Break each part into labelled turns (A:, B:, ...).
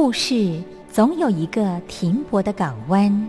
A: 故事总有一个停泊的港湾。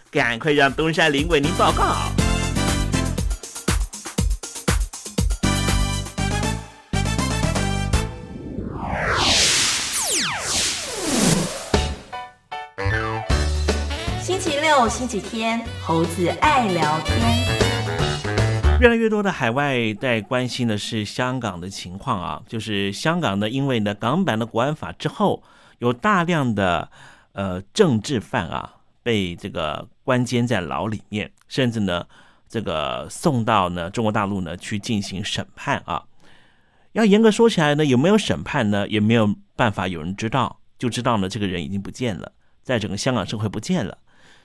B: 赶快让东山林为您报告。
C: 星期六、星期天，猴子爱聊天。
B: 越来越多的海外在关心的是香港的情况啊，就是香港呢，因为呢港版的国安法之后，有大量的呃政治犯啊被这个关监在牢里面，甚至呢这个送到呢中国大陆呢去进行审判啊。要严格说起来呢，有没有审判呢，也没有办法有人知道，就知道呢这个人已经不见了，在整个香港社会不见了。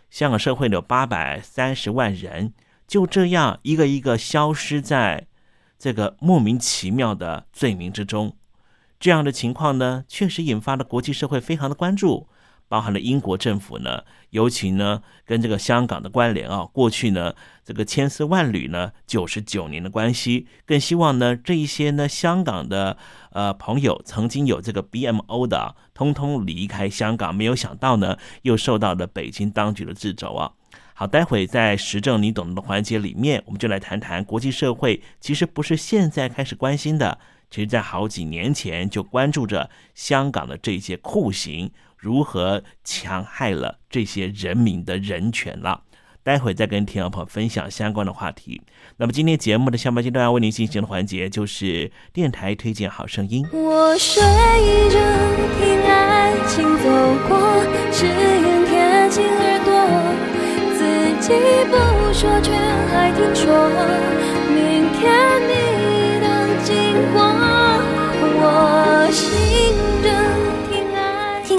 B: 香港社会有八百三十万人，就这样一个一个消失在这个莫名其妙的罪名之中。这样的情况呢，确实引发了国际社会非常的关注，包含了英国政府呢，尤其呢跟这个香港的关联啊，过去呢这个千丝万缕呢九十九年的关系，更希望呢这一些呢香港的呃朋友曾经有这个 BMO 的，通通离开香港，没有想到呢又受到了北京当局的掣肘啊。好，待会在时政你懂的环节里面，我们就来谈谈国际社会其实不是现在开始关心的，其实在好几年前就关注着香港的这些酷刑如何强害了这些人民的人权了。待会再跟听众朋友分享相关的话题。那么今天节目的下半阶段要为您进行的环节就是电台推荐好声音。
D: 我睡着听爱情走过，只愿贴近耳朵，自己不说却还听说，明天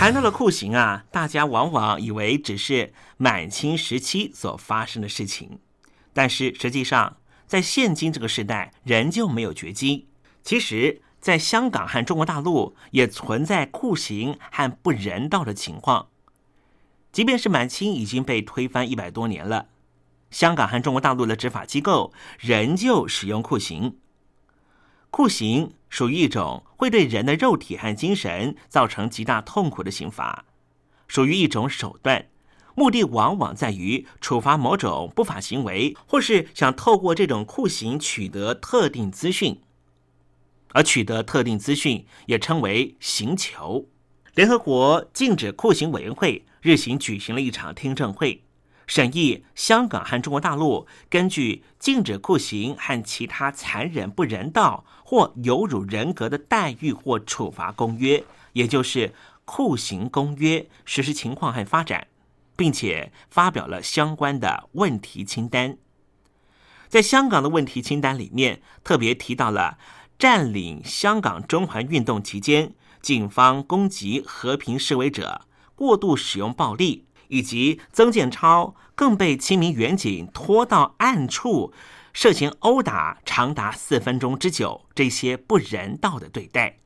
B: 谈到了酷刑啊，大家往往以为只是满清时期所发生的事情，但是实际上，在现今这个时代，仍旧没有绝迹。其实，在香港和中国大陆也存在酷刑和不人道的情况。即便是满清已经被推翻一百多年了，香港和中国大陆的执法机构仍旧使用酷刑。酷刑属于一种会对人的肉体和精神造成极大痛苦的刑罚，属于一种手段，目的往往在于处罚某种不法行为，或是想透过这种酷刑取得特定资讯。而取得特定资讯也称为刑求。联合国禁止酷刑委员会日前举行了一场听证会。审议香港和中国大陆根据《禁止酷刑和其他残忍、不人道或有辱人格的待遇或处罚公约》，也就是《酷刑公约》实施情况和发展，并且发表了相关的问题清单。在香港的问题清单里面，特别提到了占领香港中环运动期间，警方攻击和平示威者，过度使用暴力。以及曾建超更被七名远警拖到暗处，涉嫌殴打长达四分钟之久，这些不人道的对待。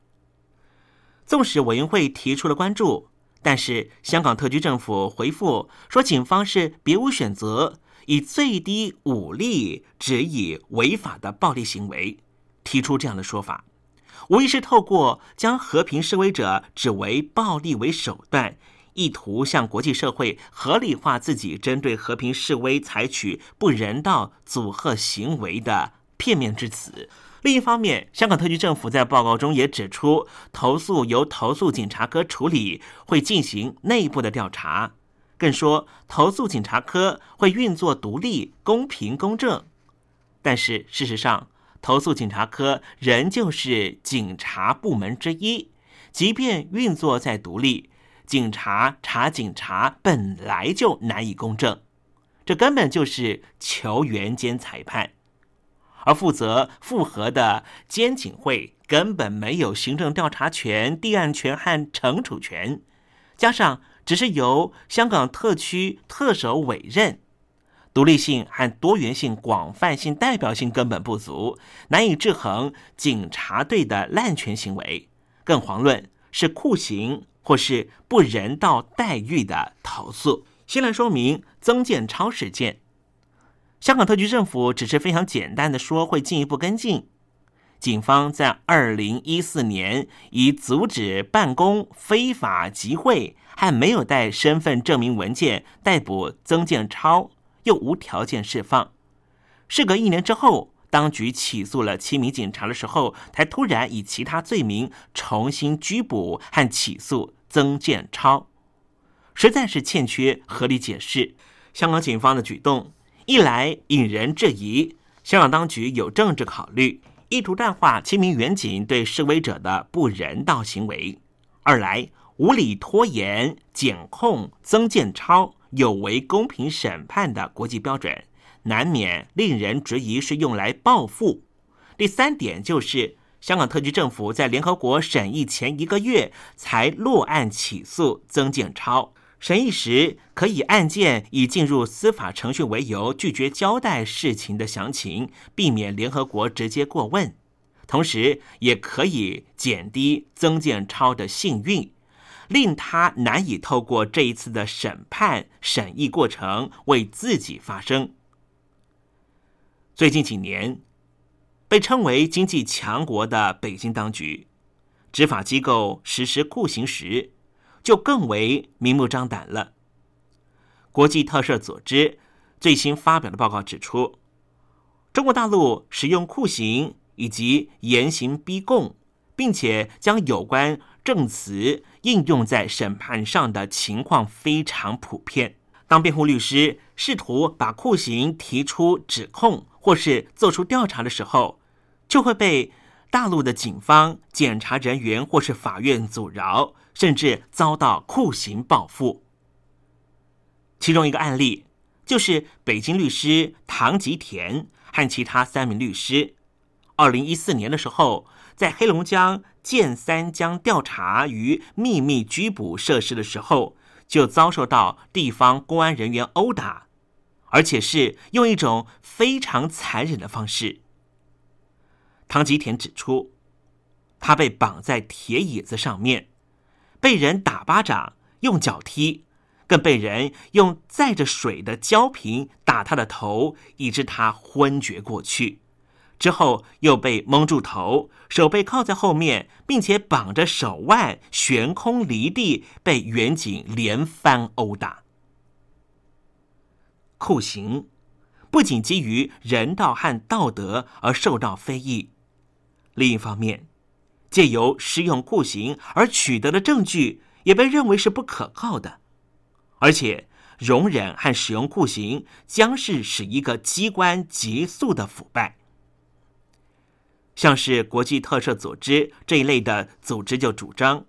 B: 纵使委员会提出了关注，但是香港特区政府回复说，警方是别无选择，以最低武力指以违法的暴力行为，提出这样的说法，无疑是透过将和平示威者指为暴力为手段。意图向国际社会合理化自己针对和平示威采取不人道阻吓行为的片面之词。另一方面，香港特区政府在报告中也指出，投诉由投诉警察科处理，会进行内部的调查。更说，投诉警察科会运作独立、公平、公正。但是事实上，投诉警察科仍旧是警察部门之一，即便运作再独立。警察查警察本来就难以公正，这根本就是球员兼裁判，而负责复核的监警会根本没有行政调查权、立案权和惩处权，加上只是由香港特区特首委任，独立性和多元性、广泛性、代表性根本不足，难以制衡警察队的滥权行为，更遑论是酷刑。或是不人道待遇的投诉。先来说明曾建超事件。香港特区政府只是非常简单的说会进一步跟进。警方在二零一四年以阻止办公、非法集会和没有带身份证明文件逮捕曾建超，又无条件释放。事隔一年之后。当局起诉了七名警察的时候，才突然以其他罪名重新拘捕和起诉曾建超，实在是欠缺合理解释。香港警方的举动，一来引人质疑香港当局有政治考虑，意图淡化七名远警对示威者的不人道行为；二来无理拖延检控曾建超，有违公平审判的国际标准。难免令人质疑是用来报复。第三点就是，香港特区政府在联合国审议前一个月才落案起诉曾建超，审议时可以案件已进入司法程序为由拒绝交代事情的详情，避免联合国直接过问，同时也可以减低曾建超的幸运，令他难以透过这一次的审判审议过程为自己发声。最近几年，被称为经济强国的北京当局，执法机构实施酷刑时，就更为明目张胆了。国际特赦组织最新发表的报告指出，中国大陆使用酷刑以及严刑逼供，并且将有关证词应用在审判上的情况非常普遍。当辩护律师试图把酷刑提出指控或是做出调查的时候，就会被大陆的警方、检察人员或是法院阻挠，甚至遭到酷刑报复。其中一个案例就是北京律师唐吉田和其他三名律师，二零一四年的时候，在黑龙江建三江调查与秘密拘捕设施的时候。就遭受到地方公安人员殴打，而且是用一种非常残忍的方式。唐吉田指出，他被绑在铁椅子上面，被人打巴掌、用脚踢，更被人用载着水的胶瓶打他的头，以致他昏厥过去。之后又被蒙住头，手被铐在后面，并且绑着手腕悬空离地，被远警连番殴打。酷刑不仅基于人道和道德而受到非议，另一方面，借由使用酷刑而取得的证据也被认为是不可靠的，而且容忍和使用酷刑将是使一个机关急速的腐败。像是国际特赦组织这一类的组织就主张，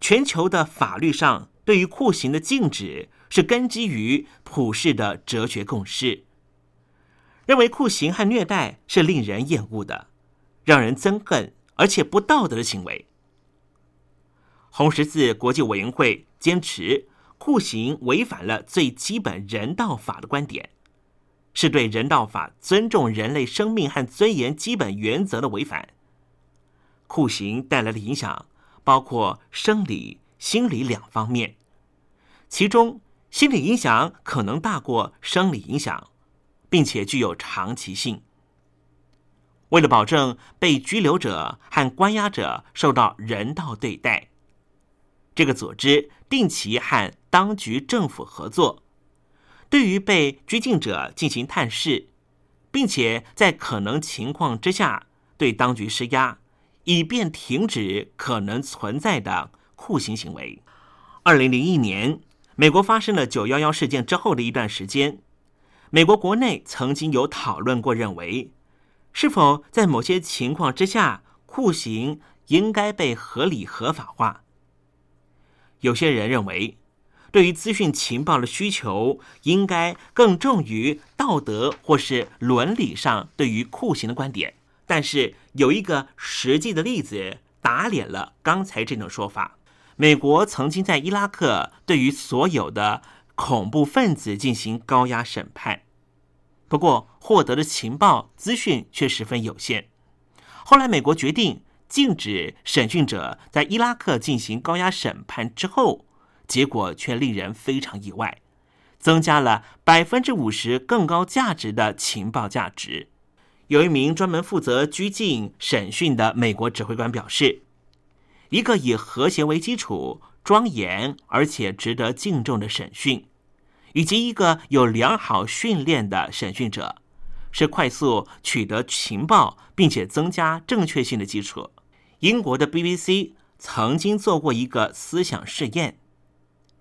B: 全球的法律上对于酷刑的禁止是根基于普世的哲学共识，认为酷刑和虐待是令人厌恶的、让人憎恨而且不道德的行为。红十字国际委员会坚持酷刑违反了最基本人道法的观点。是对人道法尊重人类生命和尊严基本原则的违反。酷刑带来的影响包括生理、心理两方面，其中心理影响可能大过生理影响，并且具有长期性。为了保证被拘留者和关押者受到人道对待，这个组织定期和当局政府合作。对于被拘禁者进行探视，并且在可能情况之下对当局施压，以便停止可能存在的酷刑行为。二零零一年，美国发生了九幺幺事件之后的一段时间，美国国内曾经有讨论过，认为是否在某些情况之下，酷刑应该被合理合法化。有些人认为。对于资讯情报的需求，应该更重于道德或是伦理上对于酷刑的观点。但是有一个实际的例子打脸了刚才这种说法：美国曾经在伊拉克对于所有的恐怖分子进行高压审判，不过获得的情报资讯却十分有限。后来美国决定禁止审讯者在伊拉克进行高压审判之后。结果却令人非常意外，增加了百分之五十更高价值的情报价值。有一名专门负责拘禁审讯的美国指挥官表示：“一个以和谐为基础、庄严而且值得敬重的审讯，以及一个有良好训练的审讯者，是快速取得情报并且增加正确性的基础。”英国的 BBC 曾经做过一个思想试验。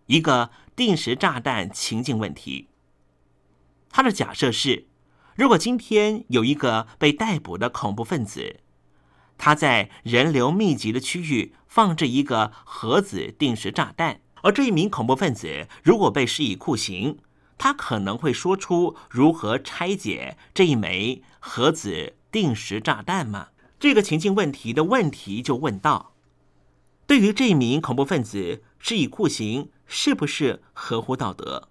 B: 一个定时炸弹情境问题。他的假设是：如果今天有一个被逮捕的恐怖分子，他在人流密集的区域放置一个核子定时炸弹，而这一名恐怖分子如果被施以酷刑，他可能会说出如何拆解这一枚核子定时炸弹吗？这个情境问题的问题就问到：对于这一名恐怖分子施以酷刑。是不是合乎道德？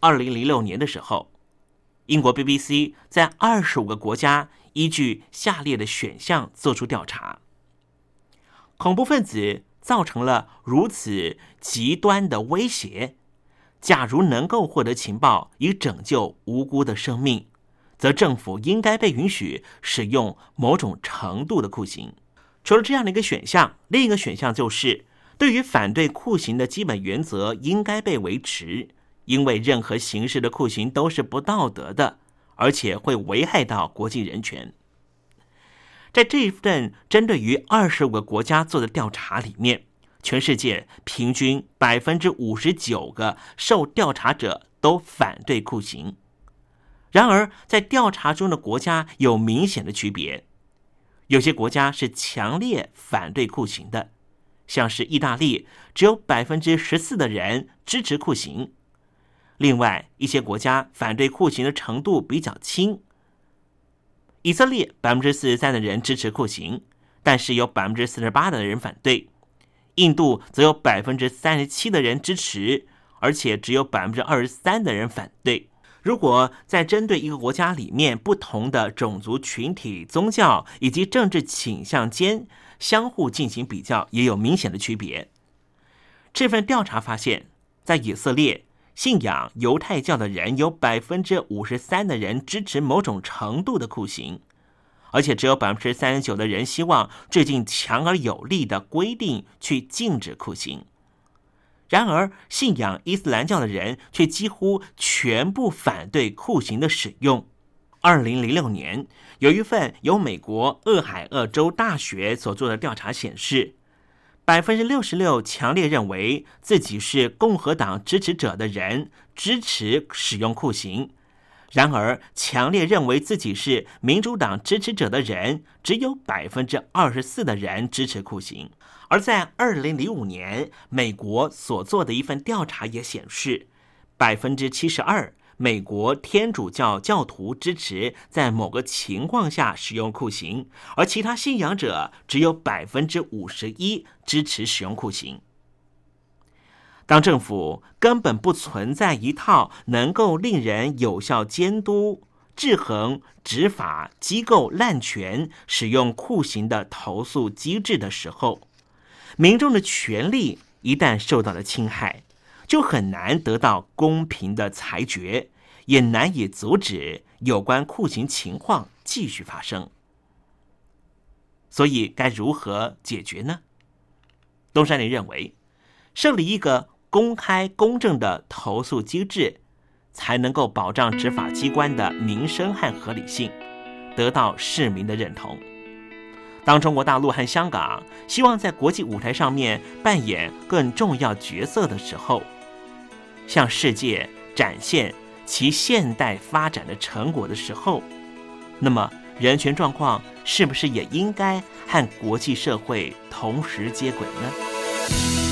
B: 二零零六年的时候，英国 BBC 在二十五个国家依据下列的选项做出调查：恐怖分子造成了如此极端的威胁，假如能够获得情报以拯救无辜的生命，则政府应该被允许使用某种程度的酷刑。除了这样的一个选项，另一个选项就是。对于反对酷刑的基本原则应该被维持，因为任何形式的酷刑都是不道德的，而且会危害到国际人权。在这一份针对于二十五个国家做的调查里面，全世界平均百分之五十九个受调查者都反对酷刑。然而，在调查中的国家有明显的区别，有些国家是强烈反对酷刑的，像是意大利，只有百分之十四的人支持酷刑。另外一些国家反对酷刑的程度比较轻，以色列百分之四十三的人支持酷刑，但是有百分之四十八的人反对；印度则有百分之三十七的人支持，而且只有百分之二十三的人反对。如果在针对一个国家里面不同的种族群体、宗教以及政治倾向间相互进行比较，也有明显的区别。这份调查发现，在以色列。信仰犹太教的人有百分之五十三的人支持某种程度的酷刑，而且只有百分之三十九的人希望制定强而有力的规定去禁止酷刑。然而，信仰伊斯兰教的人却几乎全部反对酷刑的使用。二零零六年，有一份由美国俄亥俄州大学所做的调查显示。百分之六十六强烈认为自己是共和党支持者的人支持使用酷刑，然而强烈认为自己是民主党支持者的人只有百分之二十四的人支持酷刑。而在二零零五年，美国所做的一份调查也显示，百分之七十二。美国天主教教徒支持在某个情况下使用酷刑，而其他信仰者只有百分之五十一支持使用酷刑。当政府根本不存在一套能够令人有效监督、制衡执法机构滥权使用酷刑的投诉机制的时候，民众的权利一旦受到了侵害，就很难得到公平的裁决。也难以阻止有关酷刑情况继续发生，所以该如何解决呢？东山林认为，设立一个公开公正的投诉机制，才能够保障执法机关的名声和合理性，得到市民的认同。当中国大陆和香港希望在国际舞台上面扮演更重要角色的时候，向世界展现。其现代发展的成果的时候，那么人权状况是不是也应该和国际社会同时接轨呢？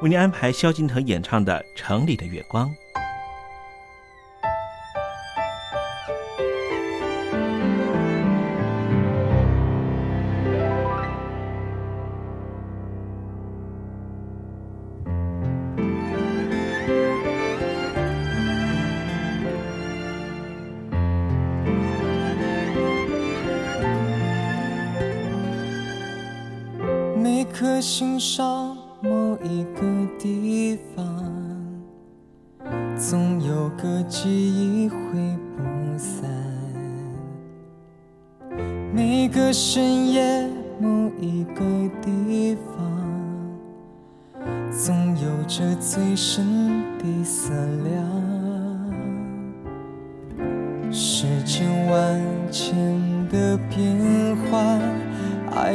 B: 为您安排萧敬腾演唱的《城里的月光》。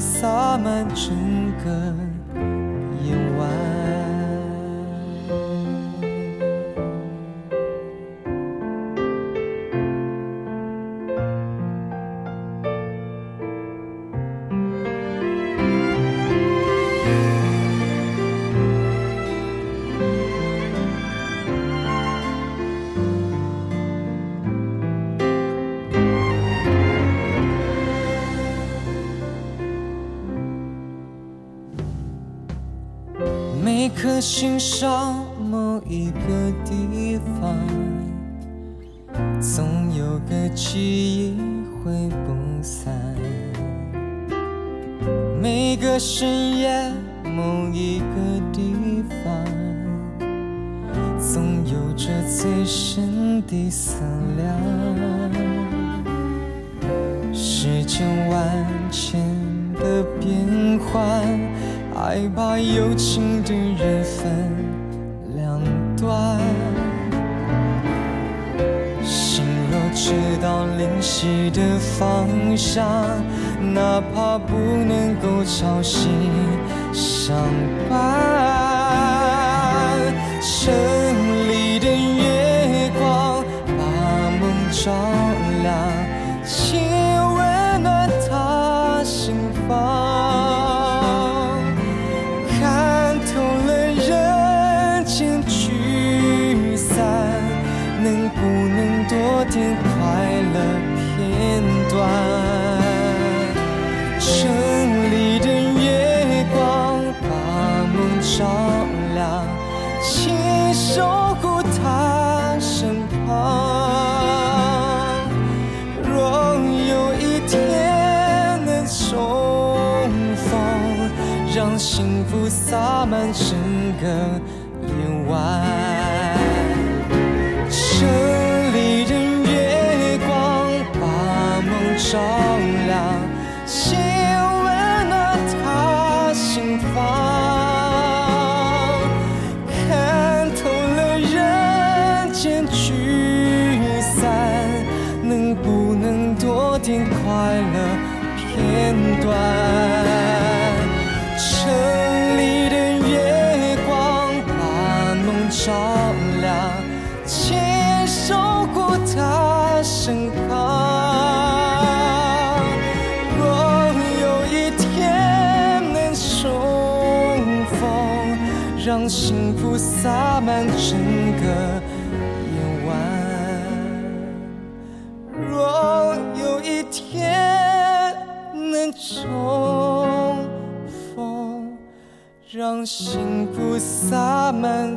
E: 幸福颗心上某一个地方，总有个记忆挥不散。每个深夜某一个地方，总有着最深的思量。世间万千的变幻。爱把有情的人分两端，心若知道灵犀的方向，哪怕不能够朝夕相伴。城里的月光把梦照幸福洒满整个夜晚。幸福洒满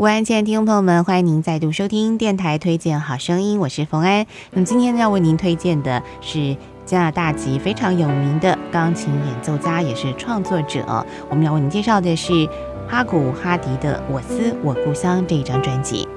F: 午安，亲爱的听众朋友们，欢迎您再度收听电台推荐好声音，我是冯安。那么今天要为您推荐的是加拿大籍非常有名的钢琴演奏家，也是创作者。我们要为您介绍的是哈古哈迪的《我思我故乡》这一张专辑。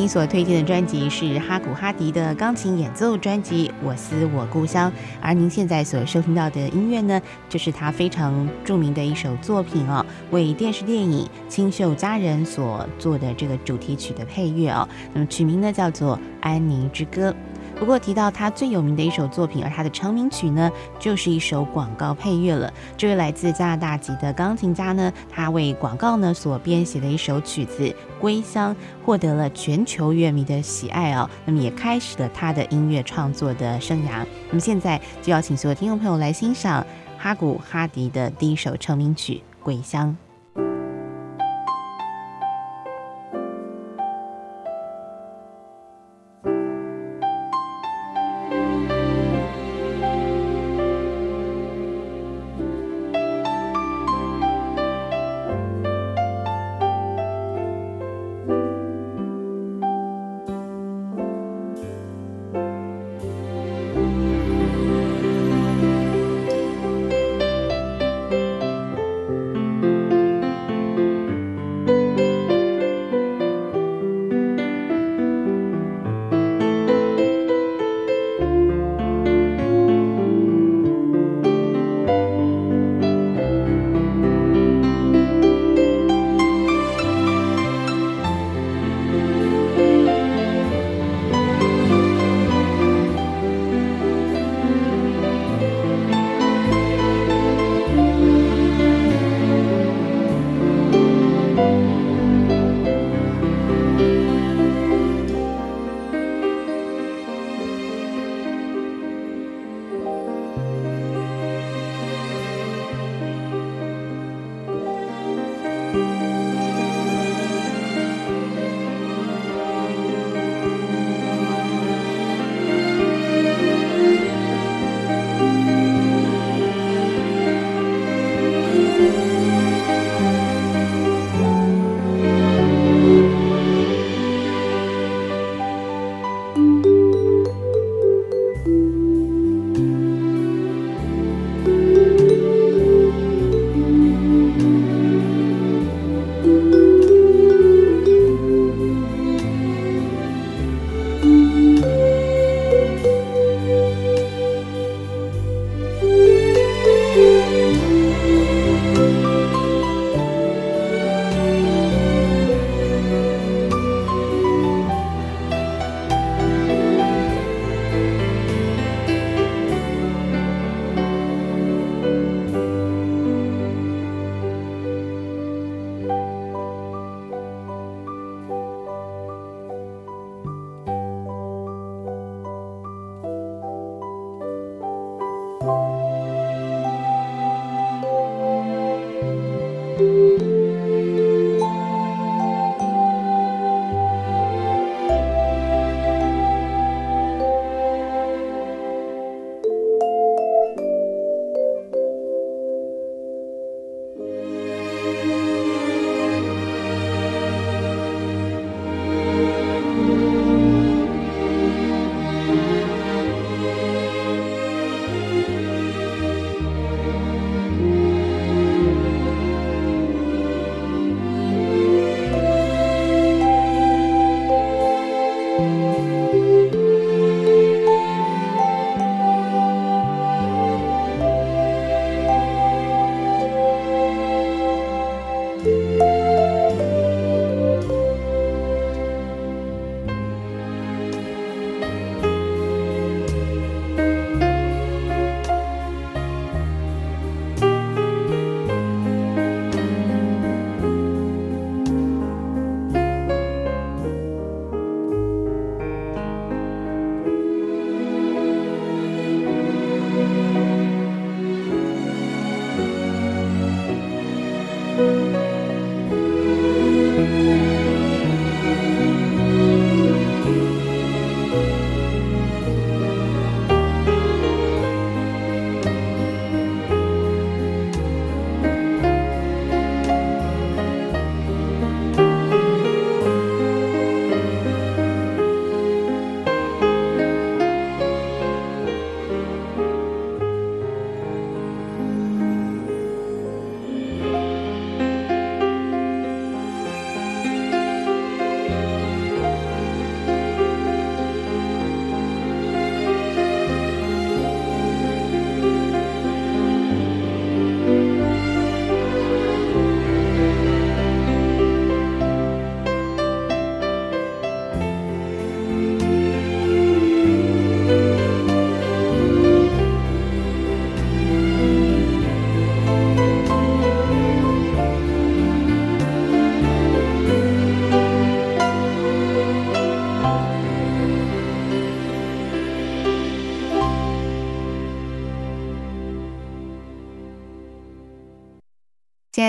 F: 您所推荐的专辑是哈古哈迪的钢琴演奏专辑《我思我故乡》，而您现在所收听到的音乐呢，就是他非常著名的一首作品哦，为电视电影《清秀佳人》所做的这个主题曲的配乐哦。那么曲名呢叫做《安妮之歌》。不过提到他最有名的一首作品，而他的成名曲呢，就是一首广告配乐了。这位来自加拿大籍的钢琴家呢，他为广告呢所编写的一首曲子《归乡》，获得了全球乐迷的喜爱哦。那么也开始了他的音乐创作的生涯。那么现在就要请所有听众朋友来欣赏哈古哈迪的第一首成名曲《归乡》。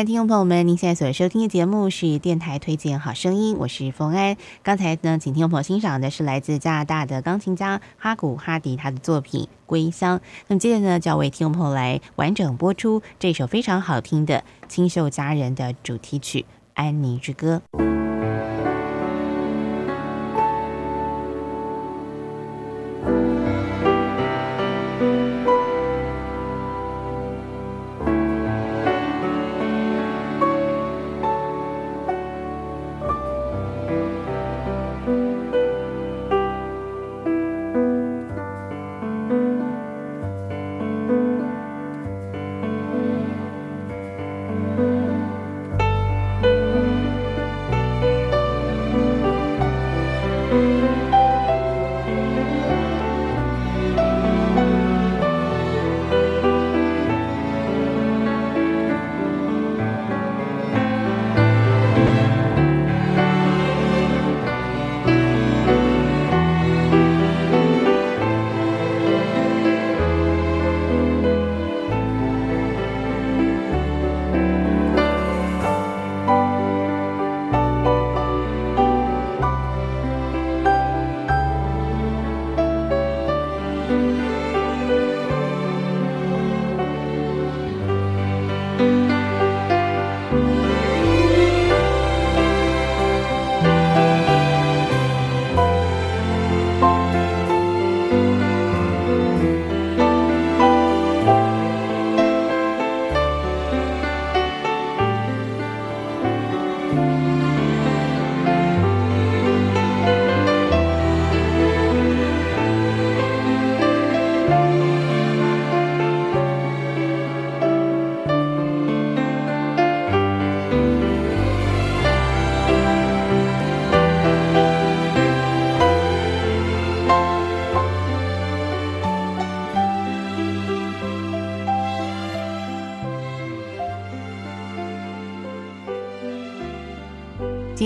F: 听众朋友们，您现在所收听的节目是电台推荐好声音，我是冯安。刚才呢，请听众朋友欣赏的是来自加拿大的钢琴家哈古哈迪他的作品《归乡》。那么接着呢，就要为听众朋友来完整播出这首非常好听的《清秀佳人》的主题曲《安妮之歌》。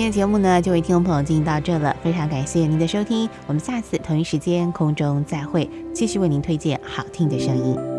F: 今天节目呢，就为听众朋友进行到这了，非常感谢您的收听，我们下次同一时间空中再会，继续为您推荐好听的声音。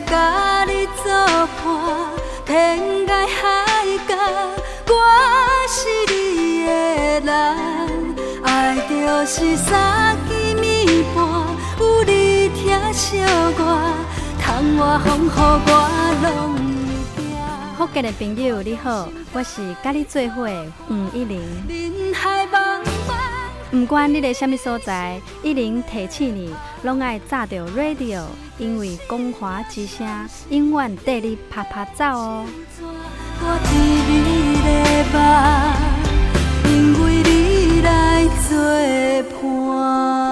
D: 甲你作伴，天涯海角，我是你的人。爱就是三更暝半，有你疼惜我，窗活风雨我拢会行。
G: 福建的朋友你好，我是甲你做伙的黄一玲。
D: 人海茫茫，
G: 不管你在什么所在，一零提醒你，拢爱炸着 radio，因为光华之声永远带你啪啪走哦。
D: 因为你来作伴。